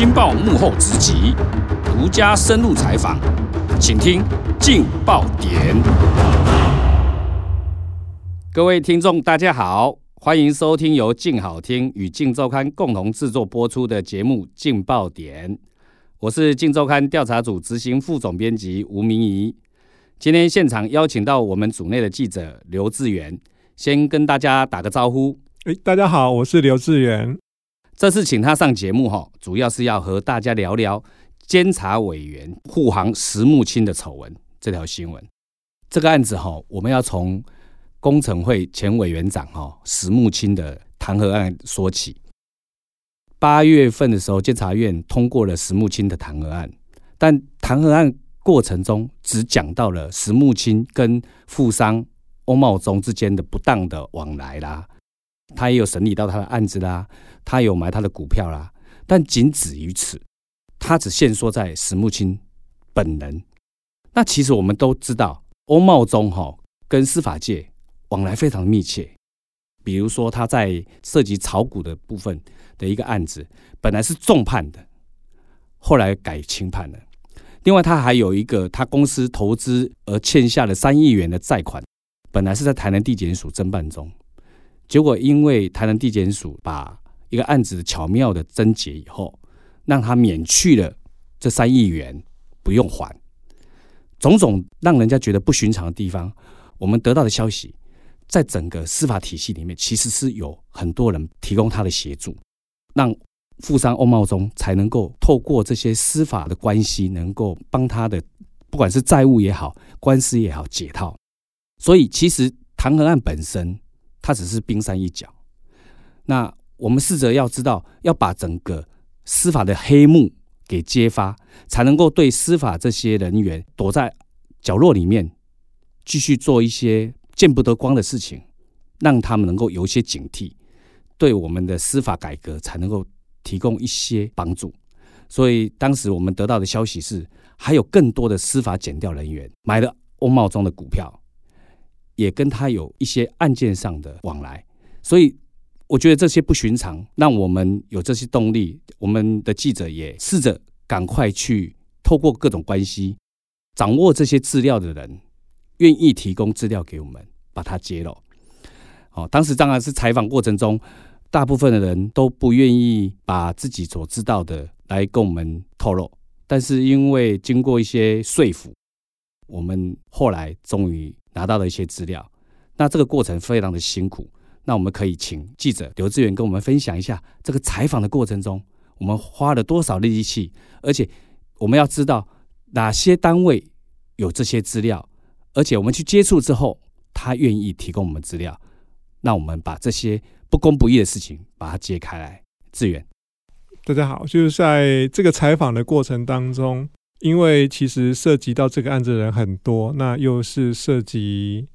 镜报幕后直击，独家深入采访，请听劲爆点。各位听众，大家好，欢迎收听由镜好听与镜周刊共同制作播出的节目《劲爆点》，我是镜周刊调查组执行副总编辑吴明仪。今天现场邀请到我们组内的记者刘志远，先跟大家打个招呼。哎，大家好，我是刘志远。这次请他上节目哈，主要是要和大家聊聊监察委员护航石木清的丑闻这条新闻。这个案子哈，我们要从工程会前委员长哈石木清的弹劾案说起。八月份的时候，监察院通过了石木清的弹劾案，但弹劾案过程中只讲到了石木清跟富商欧茂忠之间的不当的往来啦。他也有审理到他的案子啦，他有买他的股票啦，但仅止于此，他只限缩在石木清本人。那其实我们都知道，欧茂忠哈跟司法界往来非常密切。比如说他在涉及炒股的部分的一个案子，本来是重判的，后来改轻判了。另外，他还有一个他公司投资而欠下了三亿元的债款，本来是在台南地检署侦办中。结果，因为台南地检署把一个案子巧妙的侦结以后，让他免去了这三亿元，不用还。种种让人家觉得不寻常的地方，我们得到的消息，在整个司法体系里面，其实是有很多人提供他的协助，让富商欧茂忠才能够透过这些司法的关系，能够帮他的不管是债务也好，官司也好解套。所以，其实弹劾案本身。它只是冰山一角。那我们试着要知道，要把整个司法的黑幕给揭发，才能够对司法这些人员躲在角落里面，继续做一些见不得光的事情，让他们能够有一些警惕，对我们的司法改革才能够提供一些帮助。所以当时我们得到的消息是，还有更多的司法检调人员买了欧茂忠的股票。也跟他有一些案件上的往来，所以我觉得这些不寻常，让我们有这些动力。我们的记者也试着赶快去透过各种关系，掌握这些资料的人，愿意提供资料给我们，把它揭露。哦，当时当然是采访过程中，大部分的人都不愿意把自己所知道的来跟我们透露，但是因为经过一些说服，我们后来终于。拿到了一些资料，那这个过程非常的辛苦。那我们可以请记者刘志远跟我们分享一下这个采访的过程中，我们花了多少力气，而且我们要知道哪些单位有这些资料，而且我们去接触之后，他愿意提供我们资料，那我们把这些不公不义的事情把它揭开来。志远，大家好，就是在这个采访的过程当中。因为其实涉及到这个案子的人很多，那又是涉及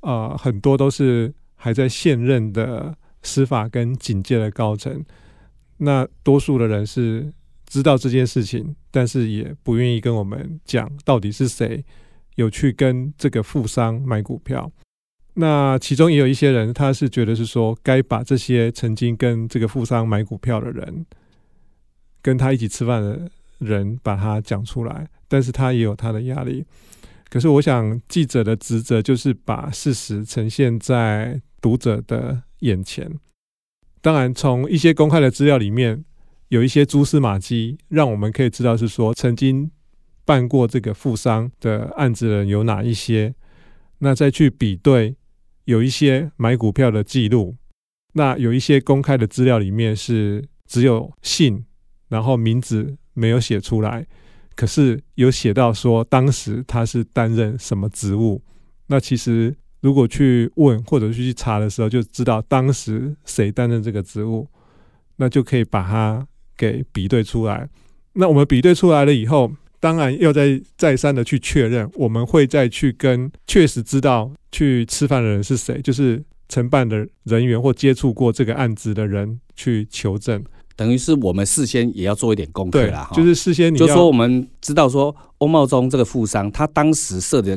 啊、很多都是还在现任的司法跟警界的高层，那多数的人是知道这件事情，但是也不愿意跟我们讲到底是谁有去跟这个富商买股票。那其中也有一些人，他是觉得是说该把这些曾经跟这个富商买股票的人跟他一起吃饭的。人把他讲出来，但是他也有他的压力。可是我想，记者的职责就是把事实呈现在读者的眼前。当然，从一些公开的资料里面，有一些蛛丝马迹，让我们可以知道是说，曾经办过这个富商的案子的人有哪一些。那再去比对，有一些买股票的记录，那有一些公开的资料里面是只有姓，然后名字。没有写出来，可是有写到说当时他是担任什么职务。那其实如果去问或者去查的时候，就知道当时谁担任这个职务，那就可以把它给比对出来。那我们比对出来了以后，当然要再再三的去确认，我们会再去跟确实知道去吃饭的人是谁，就是承办的人员或接触过这个案子的人去求证。等于是我们事先也要做一点功课啦，就是事先你就说我们知道说欧茂忠这个富商，他当时设的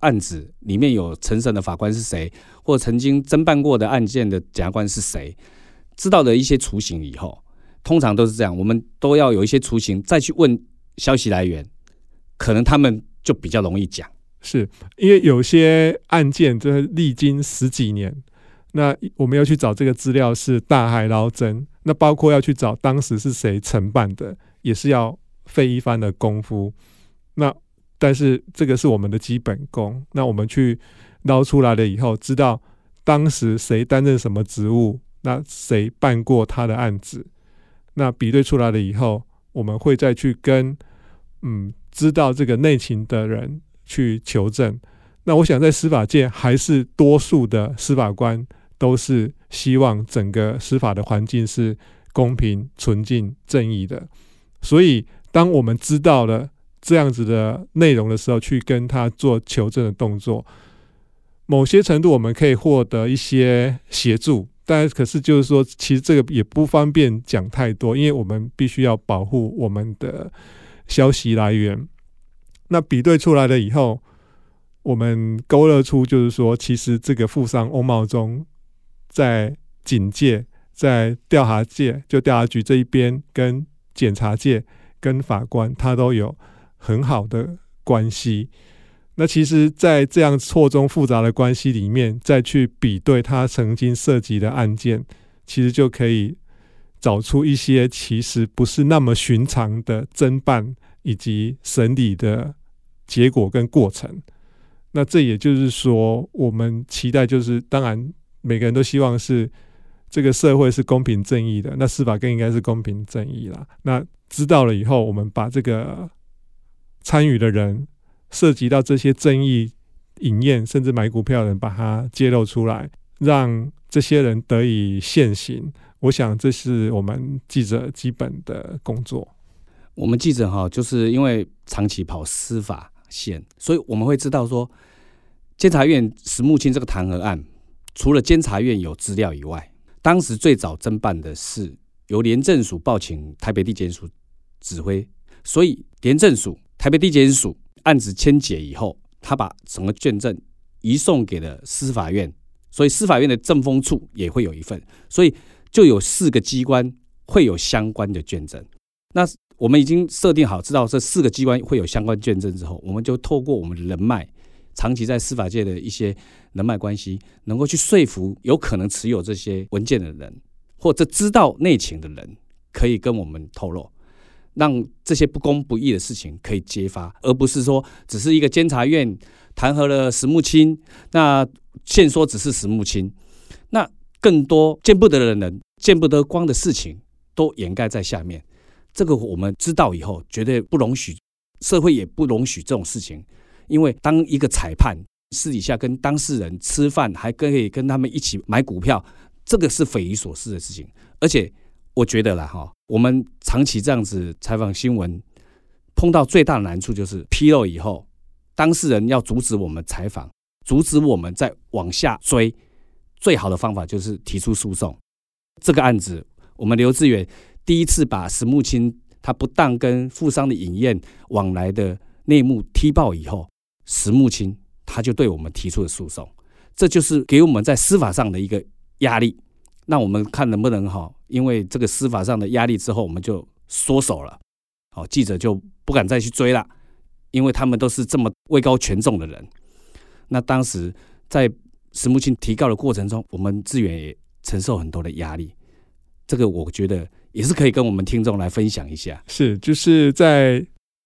案子里面有陈审的法官是谁，或曾经侦办过的案件的检察官是谁，知道的一些雏形以后，通常都是这样，我们都要有一些雏形，再去问消息来源，可能他们就比较容易讲。是因为有些案件，就是历经十几年，那我们要去找这个资料是大海捞针，那包括要去找当时是谁承办的，也是要费一番的功夫。那但是这个是我们的基本功，那我们去捞出来了以后，知道当时谁担任什么职务，那谁办过他的案子，那比对出来了以后，我们会再去跟嗯知道这个内情的人。去求证，那我想在司法界还是多数的司法官都是希望整个司法的环境是公平、纯净、正义的。所以，当我们知道了这样子的内容的时候，去跟他做求证的动作，某些程度我们可以获得一些协助。但可是就是说，其实这个也不方便讲太多，因为我们必须要保护我们的消息来源。那比对出来了以后，我们勾勒出就是说，其实这个富商欧茂忠在警界、在调查界，就调查局这一边，跟检察界、跟法官，他都有很好的关系。那其实，在这样错综复杂的关系里面，再去比对他曾经涉及的案件，其实就可以找出一些其实不是那么寻常的侦办。以及审理的结果跟过程，那这也就是说，我们期待就是，当然每个人都希望是这个社会是公平正义的，那司法更应该是公平正义啦。那知道了以后，我们把这个参与的人涉及到这些争议、饮宴甚至买股票的人，把它揭露出来，让这些人得以现行。我想这是我们记者基本的工作。我们记者哈，就是因为长期跑司法线，所以我们会知道说，监察院石木清这个弹劾案，除了监察院有资料以外，当时最早侦办的是由廉政署报请台北地检署指挥，所以廉政署、台北地检署案子签解以后，他把整个卷证移送给了司法院，所以司法院的政风处也会有一份，所以就有四个机关会有相关的卷证，那。我们已经设定好，知道这四个机关会有相关卷证之后，我们就透过我们的人脉，长期在司法界的一些人脉关系，能够去说服有可能持有这些文件的人，或者知道内情的人，可以跟我们透露，让这些不公不义的事情可以揭发，而不是说只是一个监察院弹劾了石木清，那现说只是石木清，那更多见不得的人、见不得光的事情都掩盖在下面。这个我们知道以后，绝对不容许，社会也不容许这种事情。因为当一个裁判私底下跟当事人吃饭，还可以跟他们一起买股票，这个是匪夷所思的事情。而且我觉得啦，哈，我们长期这样子采访新闻，碰到最大的难处就是披露以后，当事人要阻止我们采访，阻止我们再往下追，最好的方法就是提出诉讼。这个案子，我们刘志远。第一次把石木清他不当跟富商的饮宴往来的内幕踢爆以后，石木清他就对我们提出了诉讼，这就是给我们在司法上的一个压力。那我们看能不能哈，因为这个司法上的压力之后，我们就缩手了，好，记者就不敢再去追了，因为他们都是这么位高权重的人。那当时在石木清提告的过程中，我们志远也承受很多的压力，这个我觉得。也是可以跟我们听众来分享一下。是，就是在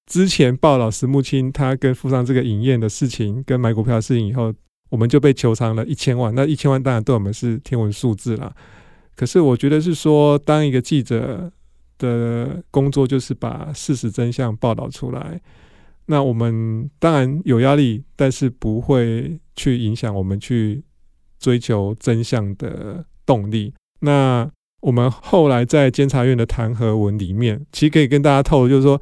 之前报道石木清他跟富商这个饮宴的事情，跟买股票的事情以后，我们就被求偿了一千万。那一千万当然对我们是天文数字了。可是我觉得是说，当一个记者的工作就是把事实真相报道出来。那我们当然有压力，但是不会去影响我们去追求真相的动力。那我们后来在监察院的弹劾文里面，其实可以跟大家透露，就是说，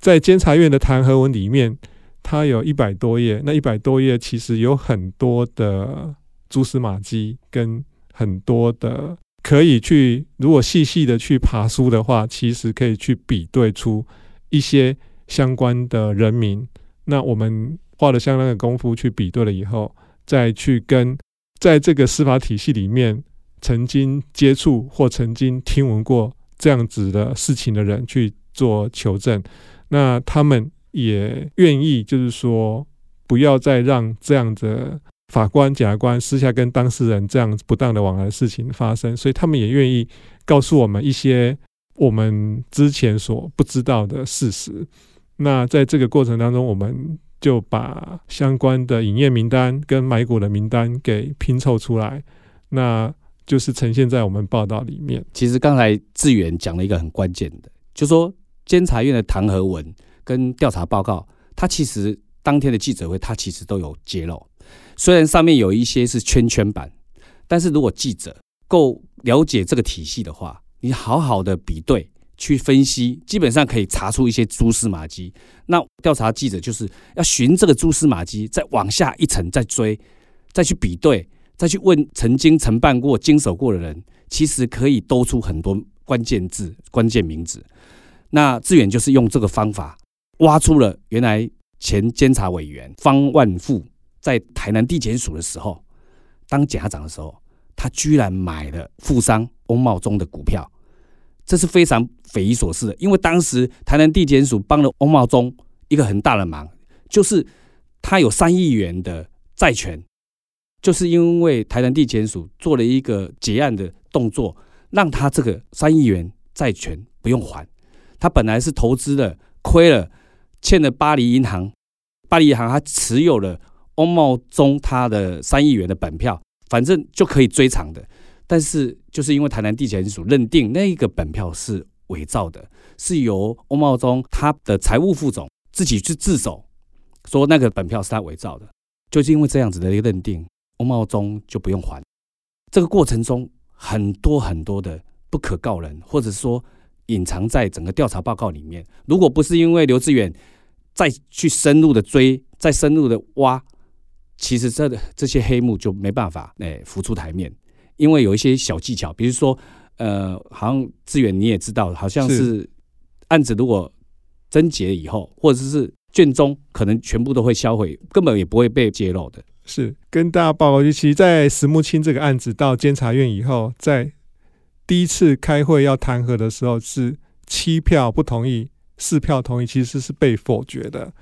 在监察院的弹劾文里面，它有一百多页，那一百多页其实有很多的蛛丝马迹，跟很多的可以去，如果细细的去爬书的话，其实可以去比对出一些相关的人名。那我们花了相当的功夫去比对了以后，再去跟在这个司法体系里面。曾经接触或曾经听闻过这样子的事情的人去做求证，那他们也愿意，就是说不要再让这样的法官、检察官私下跟当事人这样不当的往来事情发生，所以他们也愿意告诉我们一些我们之前所不知道的事实。那在这个过程当中，我们就把相关的营业名单跟买股的名单给拼凑出来，那就是呈现在我们报道里面。其实刚才志远讲了一个很关键的，就说监察院的弹劾文跟调查报告，他其实当天的记者会，他其实都有揭露。虽然上面有一些是圈圈版，但是如果记者够了解这个体系的话，你好好的比对。去分析，基本上可以查出一些蛛丝马迹。那调查记者就是要寻这个蛛丝马迹，再往下一层再追，再去比对，再去问曾经承办过、经手过的人，其实可以兜出很多关键字、关键名字。那志远就是用这个方法挖出了原来前监察委员方万富在台南地检署的时候当检察长的时候，他居然买了富商翁茂忠的股票。这是非常匪夷所思的，因为当时台南地检署帮了翁茂忠一个很大的忙，就是他有三亿元的债权，就是因为台南地检署做了一个结案的动作，让他这个三亿元债权不用还。他本来是投资了，亏了，欠了巴黎银行，巴黎银行他持有了欧茂忠他的三亿元的本票，反正就可以追偿的。但是，就是因为台南地检署认定那个本票是伪造的，是由欧茂忠他的财务副总自己去自首，说那个本票是他伪造的，就是因为这样子的一个认定，欧茂忠就不用还。这个过程中，很多很多的不可告人，或者说隐藏在整个调查报告里面。如果不是因为刘志远再去深入的追，再深入的挖，其实这这些黑幕就没办法诶浮出台面。因为有一些小技巧，比如说，呃，好像志远你也知道，好像是案子如果侦结以后，或者是卷宗，可能全部都会销毁，根本也不会被揭露的。是跟大家报告，就其实，在石木清这个案子到监察院以后，在第一次开会要弹劾的时候，是七票不同意，四票同意，其实是被否决的。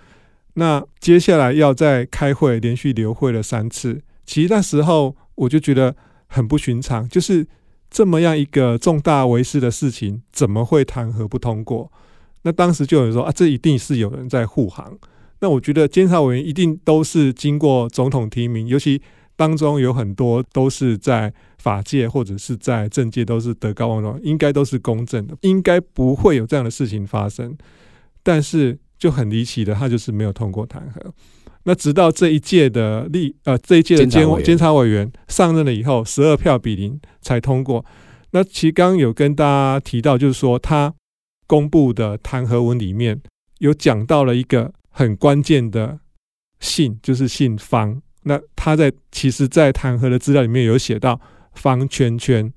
那接下来要再开会，连续留会了三次，其实那时候我就觉得。很不寻常，就是这么样一个重大违失的事情，怎么会弹劾不通过？那当时就有人说啊，这一定是有人在护航。那我觉得监察委员一定都是经过总统提名，尤其当中有很多都是在法界或者是在政界都是德高望重，应该都是公正的，应该不会有这样的事情发生。但是就很离奇的，他就是没有通过弹劾。那直到这一届的立呃这一届的监监察委员上任了以后，十二票比零才通过。那其刚有跟大家提到，就是说他公布的弹劾文里面有讲到了一个很关键的姓，就是姓方。那他在其实，在弹劾的资料里面有写到方圈圈。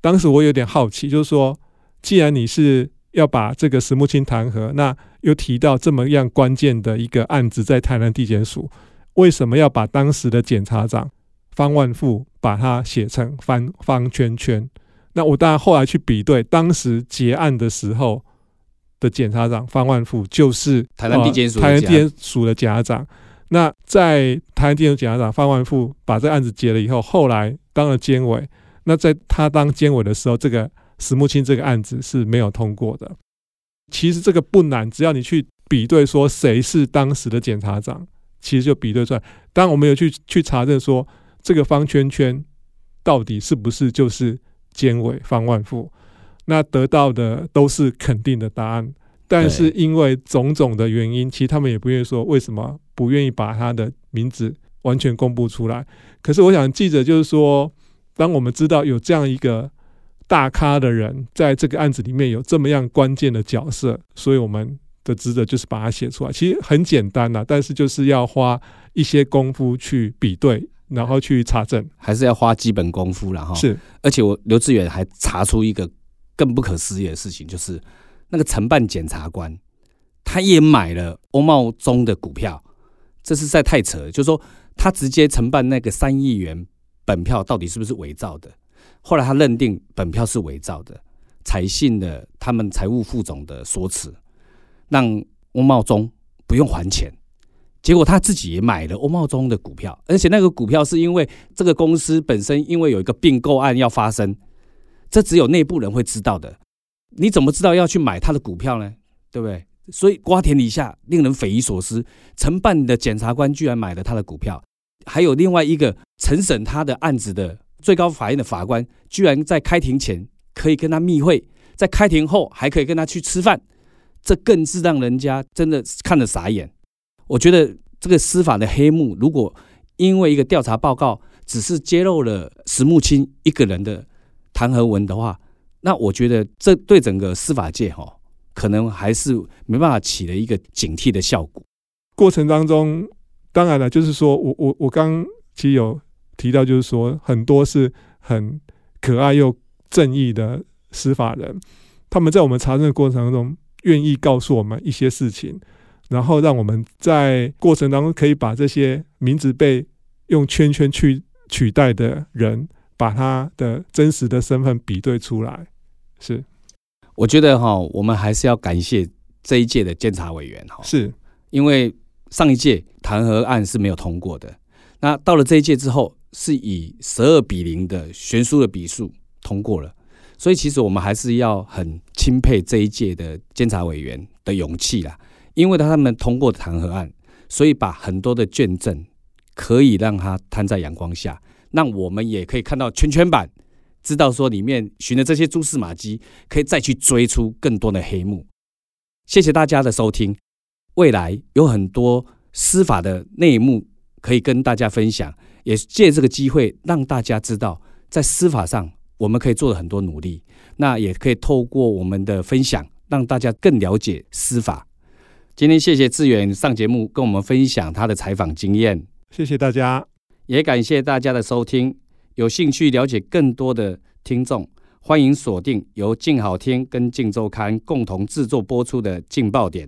当时我有点好奇，就是说，既然你是要把这个石木清弹劾，那又提到这么样关键的一个案子在台南地检署，为什么要把当时的检察长方万富把它写成方方圈圈？那我当然后来去比对，当时结案的时候的检察长方万富就是台南地检署台南地检署的检察长。那在台湾地检署检察长方万富把这案子结了以后，后来当了监委。那在他当监委的时候，这个。石木清这个案子是没有通过的。其实这个不难，只要你去比对说谁是当时的检察长，其实就比对出来。当，我们有去去查证说这个方圈圈到底是不是就是监委方万富，那得到的都是肯定的答案。但是因为种种的原因，其实他们也不愿意说为什么不愿意把他的名字完全公布出来。可是我想，记者就是说，当我们知道有这样一个。大咖的人在这个案子里面有这么样关键的角色，所以我们的职责就是把它写出来。其实很简单呐，但是就是要花一些功夫去比对，然后去查证，还是要花基本功夫然后是，而且我刘志远还查出一个更不可思议的事情，就是那个承办检察官他也买了欧茂忠的股票，这是在太扯。就是说他直接承办那个三亿元本票到底是不是伪造的？后来他认定本票是伪造的，采信了他们财务副总的说辞，让欧茂忠不用还钱。结果他自己也买了欧茂忠的股票，而且那个股票是因为这个公司本身因为有一个并购案要发生，这只有内部人会知道的。你怎么知道要去买他的股票呢？对不对？所以瓜田李下，令人匪夷所思。承办的检察官居然买了他的股票，还有另外一个承审他的案子的最高法院的法官，居然在开庭前可以跟他密会，在开庭后还可以跟他去吃饭，这更是让人家真的看了傻眼。我觉得这个司法的黑幕，如果因为一个调查报告只是揭露了石木清一个人的弹劾文的话，那我觉得这对整个司法界哈，可能还是没办法起了一个警惕的效果。过程当中，当然了，就是说我我我刚其实有提到，就是说很多是很可爱又正义的司法人，他们在我们查证的过程当中，愿意告诉我们一些事情，然后让我们在过程当中可以把这些名字被用圈圈去取代的人，把他的真实的身份比对出来。是，我觉得哈，我们还是要感谢这一届的监察委员哈，是。因为上一届弹劾案是没有通过的，那到了这一届之后，是以十二比零的悬殊的比数通过了，所以其实我们还是要很钦佩这一届的监察委员的勇气啦，因为他们通过弹劾案，所以把很多的卷证可以让它摊在阳光下，让我们也可以看到圈圈版。知道说里面寻的这些蛛丝马迹，可以再去追出更多的黑幕。谢谢大家的收听，未来有很多司法的内幕可以跟大家分享，也借这个机会让大家知道，在司法上我们可以做的很多努力。那也可以透过我们的分享，让大家更了解司法。今天谢谢志远上节目跟我们分享他的采访经验，谢谢大家，也感谢大家的收听。有兴趣了解更多的听众，欢迎锁定由静好听跟静周刊共同制作播出的《静爆点》，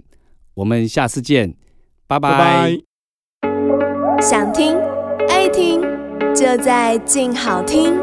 我们下次见，拜拜。拜拜。想听爱听，就在静好听。